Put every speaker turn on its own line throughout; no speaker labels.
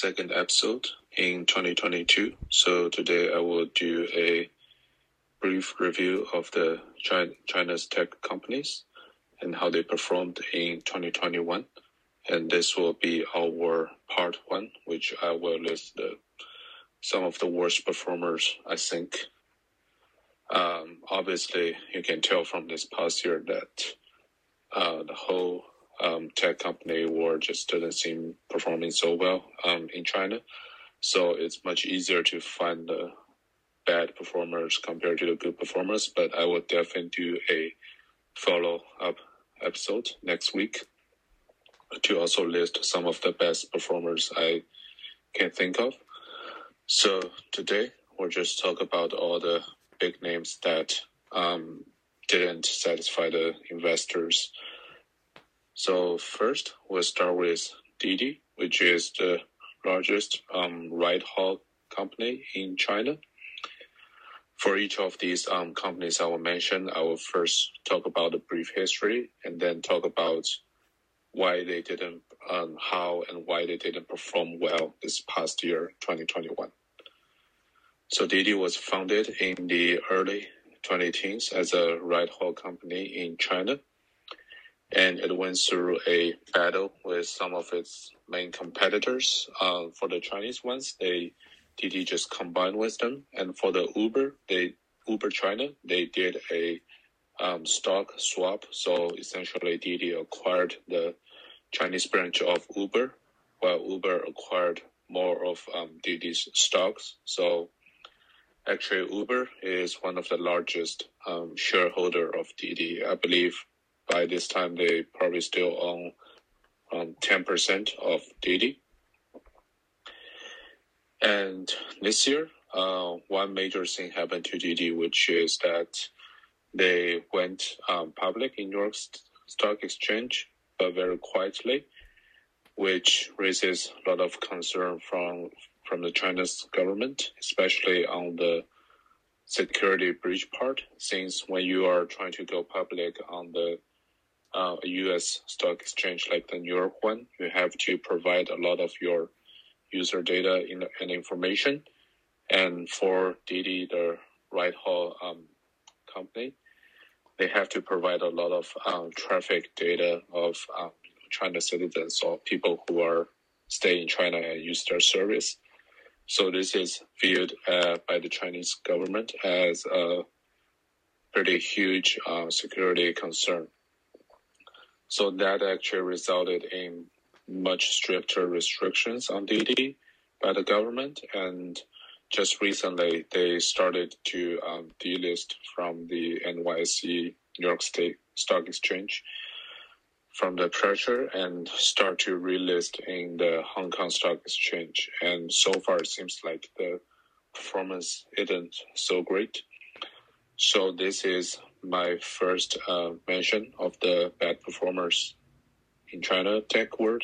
second episode in 2022. So today I will do a brief review of the China, China's tech companies and how they performed in 2021. And this will be our part one, which I will list the, some of the worst performers, I think. Um, obviously, you can tell from this past year that uh, the whole um, tech company world just doesn't seem performing so well um, in China. So it's much easier to find the bad performers compared to the good performers. But I will definitely do a follow up episode next week to also list some of the best performers I can think of. So today we'll just talk about all the big names that um, didn't satisfy the investors. So first, we'll start with Didi, which is the largest um, ride haul company in China. For each of these um, companies I will mention, I will first talk about the brief history and then talk about why they didn't, um, how and why they didn't perform well this past year, 2021. So Didi was founded in the early 2010s as a ride haul company in China. And it went through a battle with some of its main competitors. Uh, for the Chinese ones, they Didi just combined with them. And for the Uber, they Uber China, they did a um, stock swap. So essentially, Didi acquired the Chinese branch of Uber, while Uber acquired more of um, Didi's stocks. So Actually, Uber is one of the largest um, shareholder of Didi. I believe by this time they probably still own um, 10% of Didi. And this year, uh, one major thing happened to Didi, which is that they went um, public in New York Stock Exchange, but very quietly, which raises a lot of concern from from the Chinese government, especially on the security breach part, since when you are trying to go public on the uh, U.S. stock exchange like the New York one, you have to provide a lot of your user data in, and information. And for Didi, the ride haul um, company, they have to provide a lot of um, traffic data of um, China citizens or people who are stay in China and use their service. So this is viewed uh, by the Chinese government as a pretty huge uh, security concern. So that actually resulted in much stricter restrictions on Didi by the government. And just recently, they started to um, delist from the NYSE New York State Stock Exchange from the pressure and start to relist in the Hong Kong Stock Exchange. And so far, it seems like the performance isn't so great. So this is my first uh, mention of the bad performers in China tech world.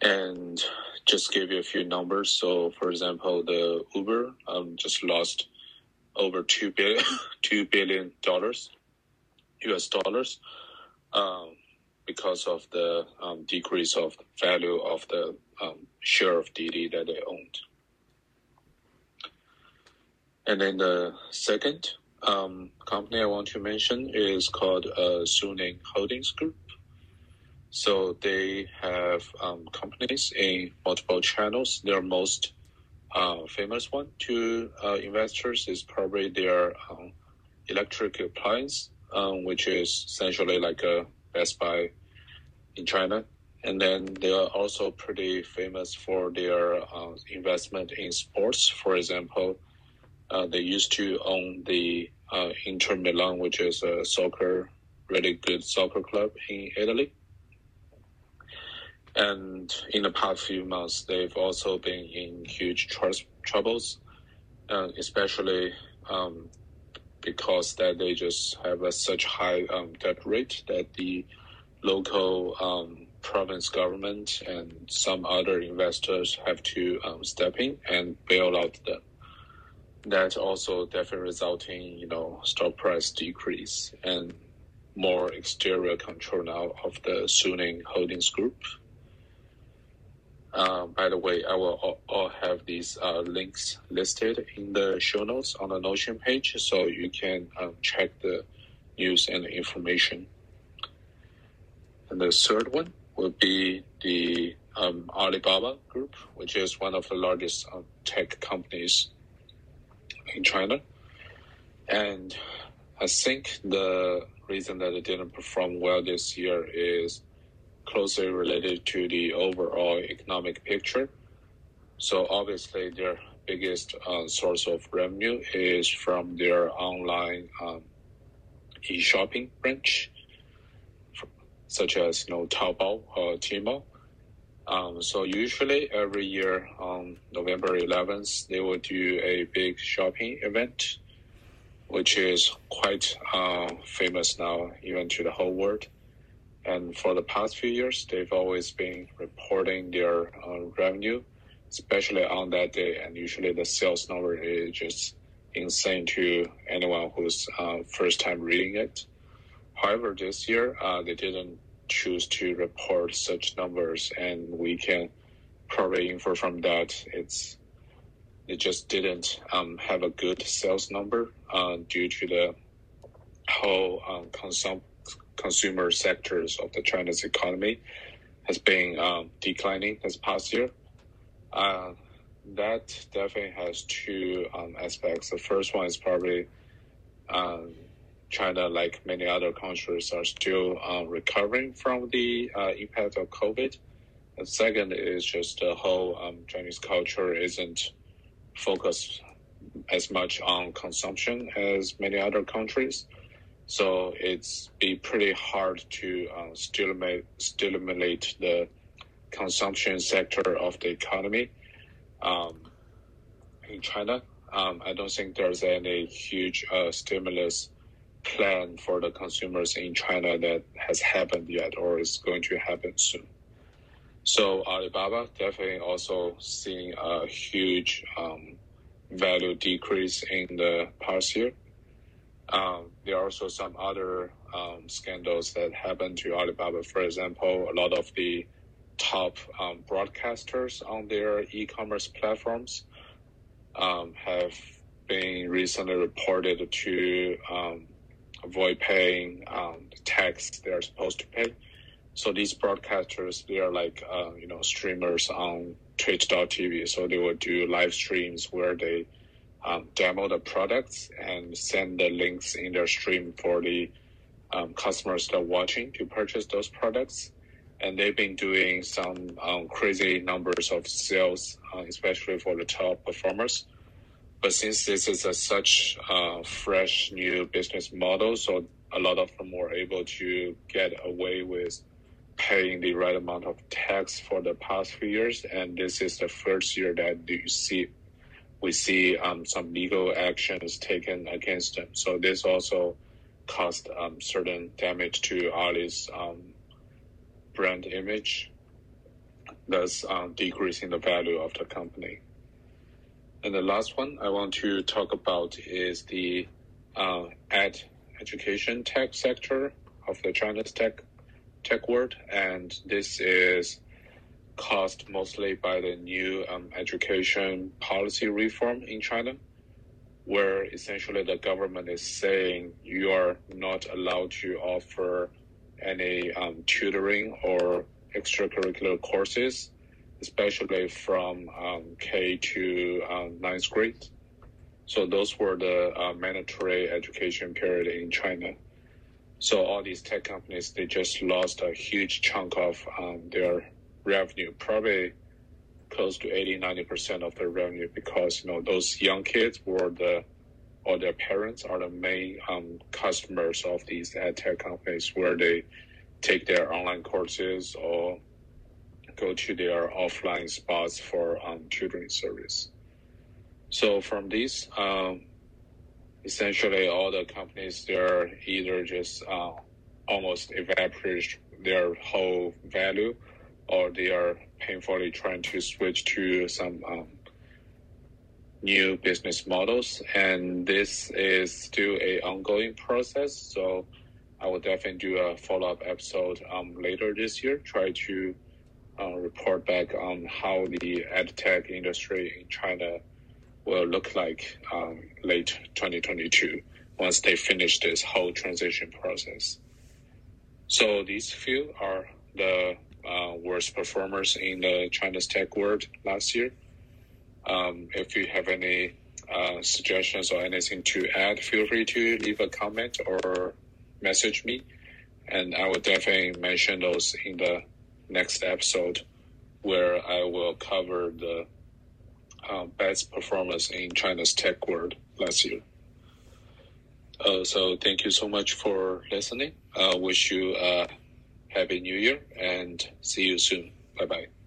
And just give you a few numbers. So, for example, the Uber um, just lost over two billion, dollars US dollars um, because of the um, decrease of value of the um, share of Didi that they owned. And then the second um, company I want to mention is called uh, Suning Holdings Group. So they have um, companies in multiple channels. Their most uh, famous one to uh, investors is probably their um, electric appliance um, which is essentially like a Best Buy in China. And then they are also pretty famous for their uh, investment in sports. For example, uh, they used to own the uh, Inter Milan, which is a soccer, really good soccer club in Italy. And in the past few months, they've also been in huge tr- troubles, uh, especially um, because that they just have a such high um, debt rate that the local um, province government and some other investors have to um, step in and bail out them. That also definitely resulting, you know, stock price decrease and more exterior control now of the Suning Holdings Group. Uh, by the way, I will all, all have these uh, links listed in the show notes on the Notion page, so you can um, check the news and information. And the third one will be the um, Alibaba Group, which is one of the largest uh, tech companies in China. And I think the reason that it didn't perform well this year is closely related to the overall economic picture. So obviously, their biggest uh, source of revenue is from their online um, e-shopping branch, such as you know Taobao or Tmall. Um, so usually every year on November 11th, they will do a big shopping event, which is quite uh, famous now, even to the whole world. And for the past few years, they've always been reporting their uh, revenue, especially on that day. And usually the sales number is just insane to anyone who's uh, first time reading it. However, this year uh, they didn't choose to report such numbers, and we can probably infer from that it's it just didn't um, have a good sales number uh, due to the whole um, consum- consumer sectors of the China's economy has been um, declining this past year. Uh, that definitely has two um, aspects. The first one is probably um, China, like many other countries, are still uh, recovering from the uh, impact of COVID. And second is just the whole um, Chinese culture isn't focused as much on consumption as many other countries. So it's be pretty hard to uh, stimulate stimulate the consumption sector of the economy um, in China. Um, I don't think there's any huge uh, stimulus plan for the consumers in China that has happened yet or is going to happen soon. So Alibaba definitely also seeing a huge um, value decrease in the past year. Um, there are also some other um, scandals that happened to Alibaba. For example, a lot of the top um, broadcasters on their e-commerce platforms um, have been recently reported to um, avoid paying um, the tax they're supposed to pay. So these broadcasters, they are like uh, you know streamers on Twitch.tv. So they will do live streams where they um, demo the products and send the links in their stream for the um, customers that are watching to purchase those products. And they've been doing some um, crazy numbers of sales, uh, especially for the top performers. But since this is a such uh, fresh new business model, so a lot of them were able to get away with paying the right amount of tax for the past few years. And this is the first year that you see we see um, some legal actions taken against them. So this also caused um, certain damage to Ali's um, brand image, thus um, decreasing the value of the company. And the last one I want to talk about is the uh, ed education tech sector of the China's tech tech world, and this is caused mostly by the new um, education policy reform in China, where essentially the government is saying you are not allowed to offer any um, tutoring or extracurricular courses, especially from um, K to um, ninth grade. So those were the uh, mandatory education period in China. So all these tech companies, they just lost a huge chunk of um, their revenue, probably close to 80, 90% of their revenue because, you know, those young kids were the, or their parents are the main um, customers of these edtech companies where they take their online courses or go to their offline spots for um, tutoring service. So from this, um, essentially all the companies, they're either just uh, almost evaporate their whole value or they are painfully trying to switch to some um, new business models. And this is still a ongoing process. So I will definitely do a follow up episode um, later this year. Try to uh, report back on how the edtech industry in China will look like um, late 2022 once they finish this whole transition process. So these few are the uh, worst performers in the China's tech world last year. Um, if you have any uh, suggestions or anything to add, feel free to leave a comment or message me, and I will definitely mention those in the next episode where I will cover the uh, best performance in China's tech world last year. Uh, so thank you so much for listening. I wish you a happy new year and see you soon. Bye bye.